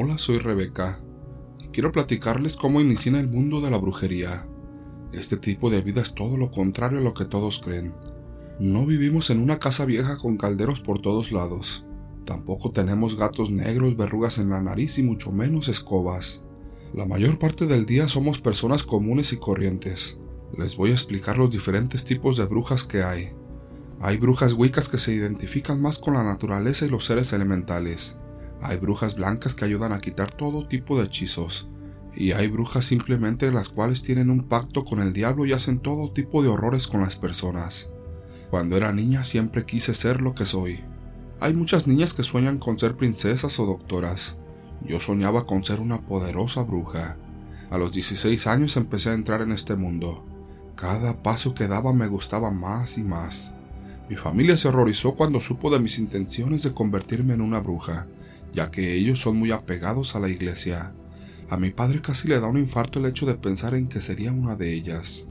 Hola, soy Rebeca y quiero platicarles cómo inicié el mundo de la brujería. Este tipo de vida es todo lo contrario a lo que todos creen. No vivimos en una casa vieja con calderos por todos lados. Tampoco tenemos gatos negros, verrugas en la nariz y mucho menos escobas. La mayor parte del día somos personas comunes y corrientes. Les voy a explicar los diferentes tipos de brujas que hay. Hay brujas wicas que se identifican más con la naturaleza y los seres elementales. Hay brujas blancas que ayudan a quitar todo tipo de hechizos. Y hay brujas simplemente las cuales tienen un pacto con el diablo y hacen todo tipo de horrores con las personas. Cuando era niña siempre quise ser lo que soy. Hay muchas niñas que sueñan con ser princesas o doctoras. Yo soñaba con ser una poderosa bruja. A los 16 años empecé a entrar en este mundo. Cada paso que daba me gustaba más y más. Mi familia se horrorizó cuando supo de mis intenciones de convertirme en una bruja, ya que ellos son muy apegados a la iglesia. A mi padre casi le da un infarto el hecho de pensar en que sería una de ellas.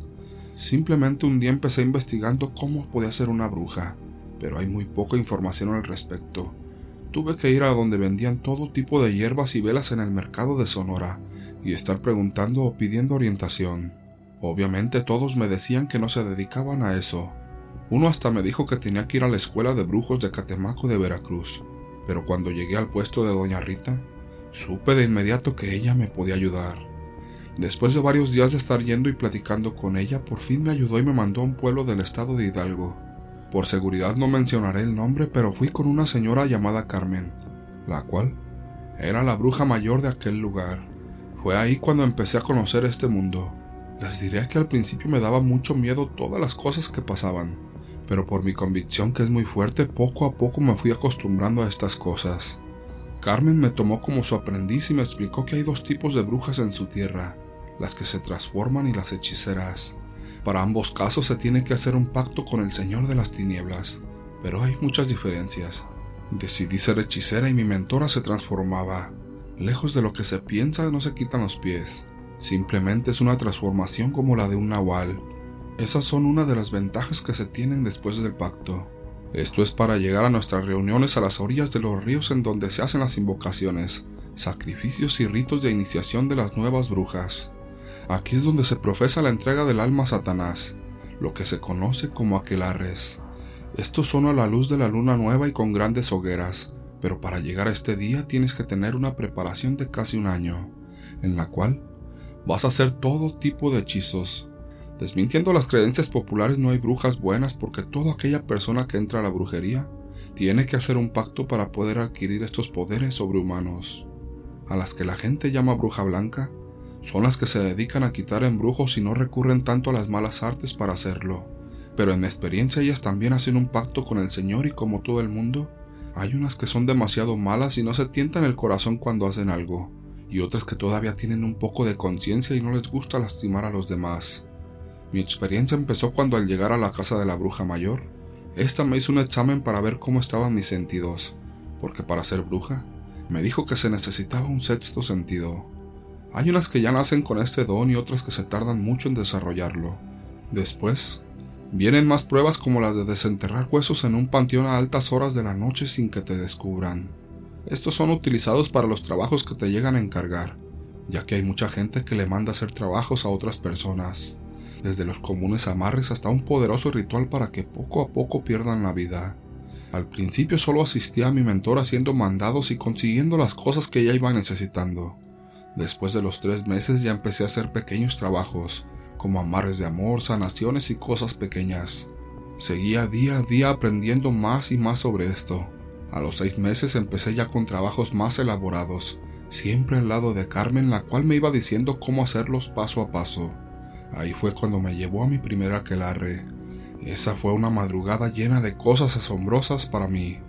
Simplemente un día empecé investigando cómo podía ser una bruja, pero hay muy poca información al respecto. Tuve que ir a donde vendían todo tipo de hierbas y velas en el mercado de Sonora y estar preguntando o pidiendo orientación. Obviamente todos me decían que no se dedicaban a eso. Uno hasta me dijo que tenía que ir a la escuela de brujos de Catemaco de Veracruz pero cuando llegué al puesto de doña Rita, supe de inmediato que ella me podía ayudar. Después de varios días de estar yendo y platicando con ella, por fin me ayudó y me mandó a un pueblo del estado de Hidalgo. Por seguridad no mencionaré el nombre, pero fui con una señora llamada Carmen, la cual era la bruja mayor de aquel lugar. Fue ahí cuando empecé a conocer este mundo. Les diré que al principio me daba mucho miedo todas las cosas que pasaban, pero por mi convicción que es muy fuerte, poco a poco me fui acostumbrando a estas cosas. Carmen me tomó como su aprendiz y me explicó que hay dos tipos de brujas en su tierra, las que se transforman y las hechiceras. Para ambos casos se tiene que hacer un pacto con el Señor de las Tinieblas, pero hay muchas diferencias. Decidí ser hechicera y mi mentora se transformaba. Lejos de lo que se piensa, no se quitan los pies. Simplemente es una transformación como la de un nahual, esas son una de las ventajas que se tienen después del pacto. Esto es para llegar a nuestras reuniones a las orillas de los ríos en donde se hacen las invocaciones, sacrificios y ritos de iniciación de las nuevas brujas. Aquí es donde se profesa la entrega del alma a Satanás, lo que se conoce como aquelarres. Esto son a la luz de la luna nueva y con grandes hogueras, pero para llegar a este día tienes que tener una preparación de casi un año, en la cual vas a hacer todo tipo de hechizos, Desmintiendo las creencias populares no hay brujas buenas porque toda aquella persona que entra a la brujería tiene que hacer un pacto para poder adquirir estos poderes sobrehumanos. A las que la gente llama bruja blanca son las que se dedican a quitar embrujos y no recurren tanto a las malas artes para hacerlo. Pero en mi experiencia ellas también hacen un pacto con el Señor y como todo el mundo, hay unas que son demasiado malas y no se tientan el corazón cuando hacen algo, y otras que todavía tienen un poco de conciencia y no les gusta lastimar a los demás. Mi experiencia empezó cuando al llegar a la casa de la bruja mayor, esta me hizo un examen para ver cómo estaban mis sentidos, porque para ser bruja, me dijo que se necesitaba un sexto sentido. Hay unas que ya nacen con este don y otras que se tardan mucho en desarrollarlo. Después, vienen más pruebas como las de desenterrar huesos en un panteón a altas horas de la noche sin que te descubran. Estos son utilizados para los trabajos que te llegan a encargar, ya que hay mucha gente que le manda hacer trabajos a otras personas desde los comunes amarres hasta un poderoso ritual para que poco a poco pierdan la vida. Al principio solo asistía a mi mentor haciendo mandados y consiguiendo las cosas que ella iba necesitando. Después de los tres meses ya empecé a hacer pequeños trabajos, como amarres de amor, sanaciones y cosas pequeñas. Seguía día a día aprendiendo más y más sobre esto. A los seis meses empecé ya con trabajos más elaborados, siempre al lado de Carmen, la cual me iba diciendo cómo hacerlos paso a paso. Ahí fue cuando me llevó a mi primera aquelarre. Esa fue una madrugada llena de cosas asombrosas para mí.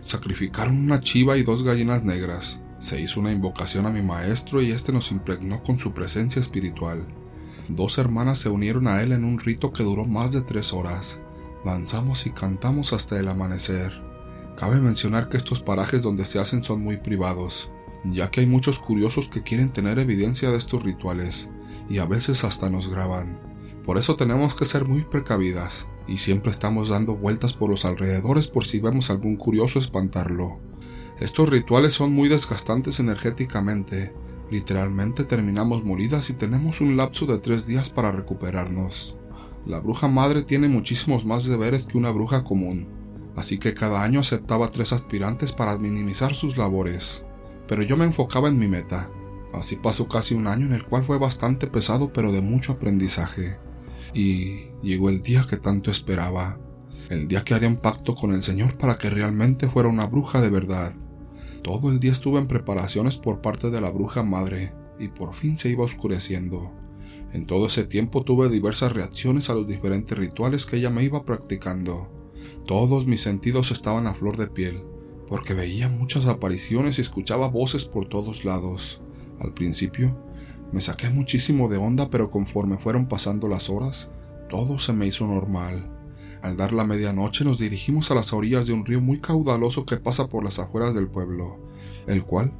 Sacrificaron una chiva y dos gallinas negras. Se hizo una invocación a mi maestro y este nos impregnó con su presencia espiritual. Dos hermanas se unieron a él en un rito que duró más de tres horas. Danzamos y cantamos hasta el amanecer. Cabe mencionar que estos parajes donde se hacen son muy privados, ya que hay muchos curiosos que quieren tener evidencia de estos rituales y a veces hasta nos graban. Por eso tenemos que ser muy precavidas y siempre estamos dando vueltas por los alrededores por si vemos algún curioso espantarlo. Estos rituales son muy desgastantes energéticamente. Literalmente terminamos molidas y tenemos un lapso de tres días para recuperarnos. La bruja madre tiene muchísimos más deberes que una bruja común, así que cada año aceptaba tres aspirantes para minimizar sus labores. Pero yo me enfocaba en mi meta. Así pasó casi un año en el cual fue bastante pesado pero de mucho aprendizaje. Y llegó el día que tanto esperaba, el día que haría un pacto con el Señor para que realmente fuera una bruja de verdad. Todo el día estuve en preparaciones por parte de la bruja madre, y por fin se iba oscureciendo. En todo ese tiempo tuve diversas reacciones a los diferentes rituales que ella me iba practicando. Todos mis sentidos estaban a flor de piel, porque veía muchas apariciones y escuchaba voces por todos lados. Al principio, me saqué muchísimo de onda, pero conforme fueron pasando las horas, todo se me hizo normal. Al dar la medianoche nos dirigimos a las orillas de un río muy caudaloso que pasa por las afueras del pueblo, el cual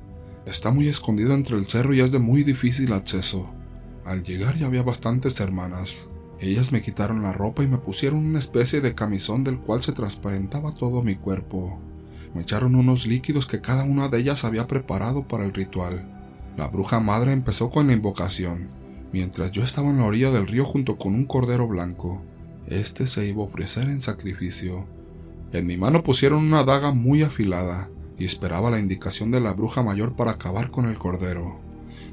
está muy escondido entre el cerro y es de muy difícil acceso. Al llegar ya había bastantes hermanas. Ellas me quitaron la ropa y me pusieron una especie de camisón del cual se transparentaba todo mi cuerpo. Me echaron unos líquidos que cada una de ellas había preparado para el ritual. La bruja madre empezó con la invocación, mientras yo estaba en la orilla del río junto con un cordero blanco. Este se iba a ofrecer en sacrificio. En mi mano pusieron una daga muy afilada y esperaba la indicación de la bruja mayor para acabar con el cordero.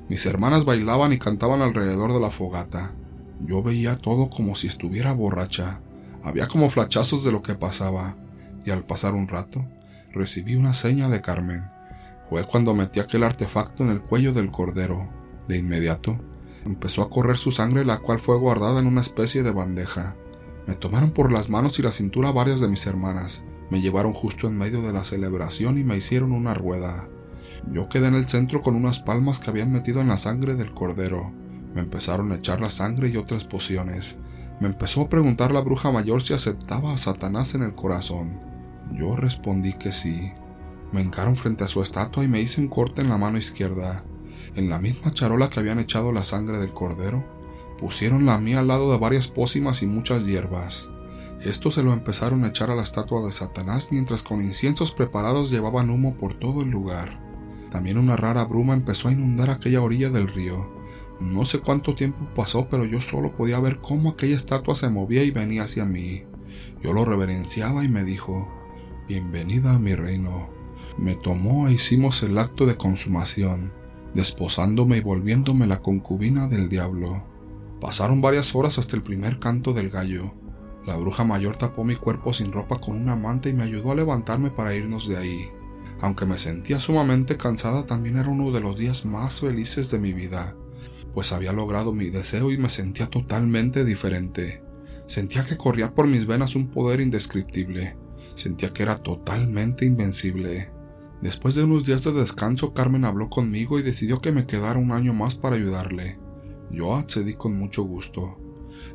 Mis hermanas bailaban y cantaban alrededor de la fogata. Yo veía todo como si estuviera borracha. Había como flachazos de lo que pasaba, y al pasar un rato, recibí una seña de Carmen. Fue cuando metí aquel artefacto en el cuello del cordero. De inmediato, empezó a correr su sangre, la cual fue guardada en una especie de bandeja. Me tomaron por las manos y la cintura varias de mis hermanas. Me llevaron justo en medio de la celebración y me hicieron una rueda. Yo quedé en el centro con unas palmas que habían metido en la sangre del cordero. Me empezaron a echar la sangre y otras pociones. Me empezó a preguntar la bruja mayor si aceptaba a Satanás en el corazón. Yo respondí que sí. Me encaron frente a su estatua y me hice un corte en la mano izquierda. En la misma charola que habían echado la sangre del cordero, Pusieron la mía al lado de varias pócimas y muchas hierbas. Esto se lo empezaron a echar a la estatua de Satanás mientras con inciensos preparados llevaban humo por todo el lugar. También una rara bruma empezó a inundar aquella orilla del río. No sé cuánto tiempo pasó, pero yo solo podía ver cómo aquella estatua se movía y venía hacia mí. Yo lo reverenciaba y me dijo, Bienvenida a mi reino. Me tomó e hicimos el acto de consumación, desposándome y volviéndome la concubina del diablo. Pasaron varias horas hasta el primer canto del gallo. La bruja mayor tapó mi cuerpo sin ropa con una manta y me ayudó a levantarme para irnos de ahí. Aunque me sentía sumamente cansada, también era uno de los días más felices de mi vida, pues había logrado mi deseo y me sentía totalmente diferente. Sentía que corría por mis venas un poder indescriptible. Sentía que era totalmente invencible. Después de unos días de descanso, Carmen habló conmigo y decidió que me quedara un año más para ayudarle. Yo accedí con mucho gusto.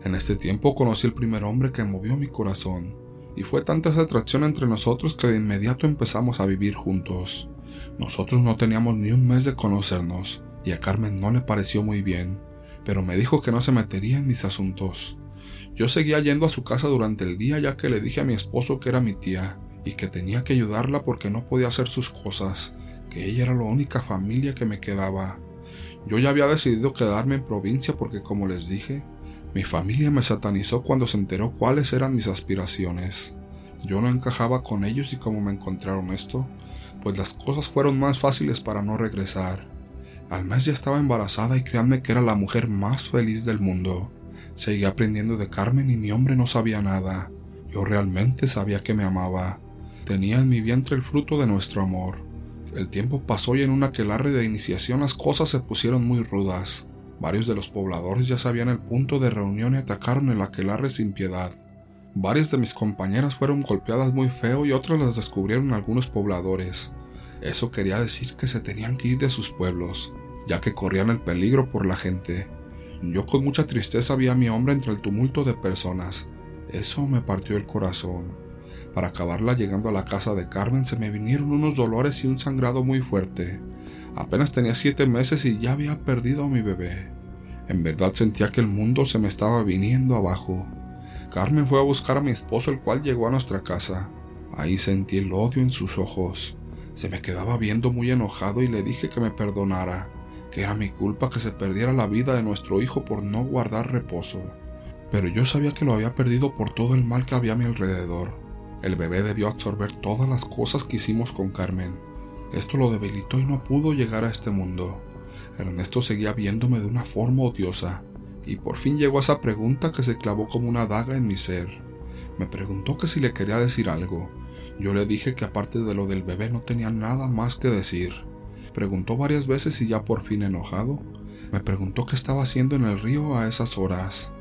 En este tiempo conocí el primer hombre que movió mi corazón, y fue tanta esa atracción entre nosotros que de inmediato empezamos a vivir juntos. Nosotros no teníamos ni un mes de conocernos, y a Carmen no le pareció muy bien, pero me dijo que no se metería en mis asuntos. Yo seguía yendo a su casa durante el día ya que le dije a mi esposo que era mi tía, y que tenía que ayudarla porque no podía hacer sus cosas, que ella era la única familia que me quedaba. Yo ya había decidido quedarme en provincia porque, como les dije, mi familia me satanizó cuando se enteró cuáles eran mis aspiraciones. Yo no encajaba con ellos y como me encontraron esto, pues las cosas fueron más fáciles para no regresar. Al mes ya estaba embarazada y créanme que era la mujer más feliz del mundo. Seguía aprendiendo de Carmen y mi hombre no sabía nada. Yo realmente sabía que me amaba. Tenía en mi vientre el fruto de nuestro amor. El tiempo pasó y en un aquelarre de iniciación las cosas se pusieron muy rudas. Varios de los pobladores ya sabían el punto de reunión y atacaron el aquelarre sin piedad. Varias de mis compañeras fueron golpeadas muy feo y otras las descubrieron algunos pobladores. Eso quería decir que se tenían que ir de sus pueblos, ya que corrían el peligro por la gente. Yo con mucha tristeza vi a mi hombre entre el tumulto de personas. Eso me partió el corazón. Para acabarla llegando a la casa de Carmen se me vinieron unos dolores y un sangrado muy fuerte. Apenas tenía siete meses y ya había perdido a mi bebé. En verdad sentía que el mundo se me estaba viniendo abajo. Carmen fue a buscar a mi esposo el cual llegó a nuestra casa. Ahí sentí el odio en sus ojos. Se me quedaba viendo muy enojado y le dije que me perdonara, que era mi culpa que se perdiera la vida de nuestro hijo por no guardar reposo. Pero yo sabía que lo había perdido por todo el mal que había a mi alrededor. El bebé debió absorber todas las cosas que hicimos con Carmen. Esto lo debilitó y no pudo llegar a este mundo. Ernesto seguía viéndome de una forma odiosa, y por fin llegó a esa pregunta que se clavó como una daga en mi ser. Me preguntó que si le quería decir algo. Yo le dije que aparte de lo del bebé no tenía nada más que decir. Preguntó varias veces y ya por fin enojado, me preguntó qué estaba haciendo en el río a esas horas,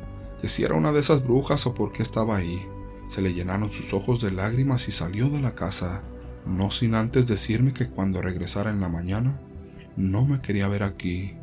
que si era una de esas brujas o por qué estaba ahí. Se le llenaron sus ojos de lágrimas y salió de la casa, no sin antes decirme que cuando regresara en la mañana, no me quería ver aquí,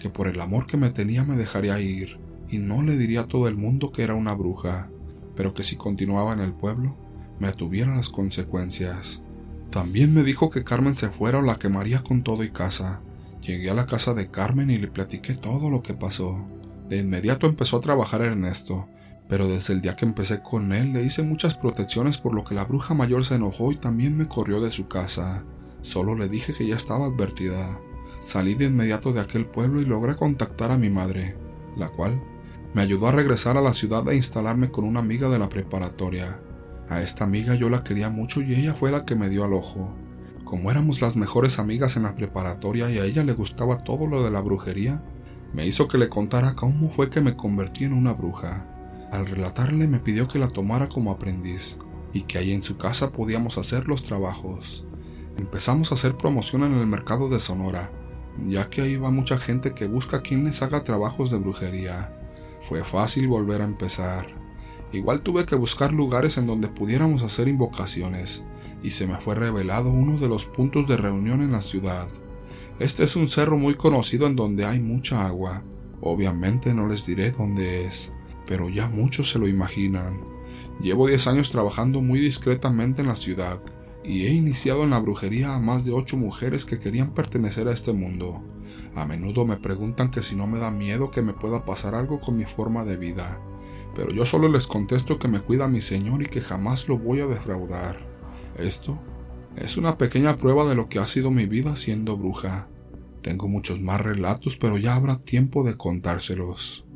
que por el amor que me tenía me dejaría ir y no le diría a todo el mundo que era una bruja, pero que si continuaba en el pueblo, me atuviera las consecuencias. También me dijo que Carmen se fuera o la quemaría con todo y casa. Llegué a la casa de Carmen y le platiqué todo lo que pasó. De inmediato empezó a trabajar Ernesto, pero desde el día que empecé con él le hice muchas protecciones por lo que la bruja mayor se enojó y también me corrió de su casa. Solo le dije que ya estaba advertida. Salí de inmediato de aquel pueblo y logré contactar a mi madre, la cual me ayudó a regresar a la ciudad e instalarme con una amiga de la preparatoria. A esta amiga yo la quería mucho y ella fue la que me dio al ojo. Como éramos las mejores amigas en la preparatoria y a ella le gustaba todo lo de la brujería, me hizo que le contara cómo fue que me convertí en una bruja. Al relatarle me pidió que la tomara como aprendiz y que ahí en su casa podíamos hacer los trabajos. Empezamos a hacer promoción en el mercado de Sonora, ya que ahí va mucha gente que busca quien les haga trabajos de brujería. Fue fácil volver a empezar. Igual tuve que buscar lugares en donde pudiéramos hacer invocaciones, y se me fue revelado uno de los puntos de reunión en la ciudad. Este es un cerro muy conocido en donde hay mucha agua. Obviamente no les diré dónde es, pero ya muchos se lo imaginan. Llevo 10 años trabajando muy discretamente en la ciudad, y he iniciado en la brujería a más de 8 mujeres que querían pertenecer a este mundo. A menudo me preguntan que si no me da miedo que me pueda pasar algo con mi forma de vida pero yo solo les contesto que me cuida mi Señor y que jamás lo voy a defraudar. Esto es una pequeña prueba de lo que ha sido mi vida siendo bruja. Tengo muchos más relatos, pero ya habrá tiempo de contárselos.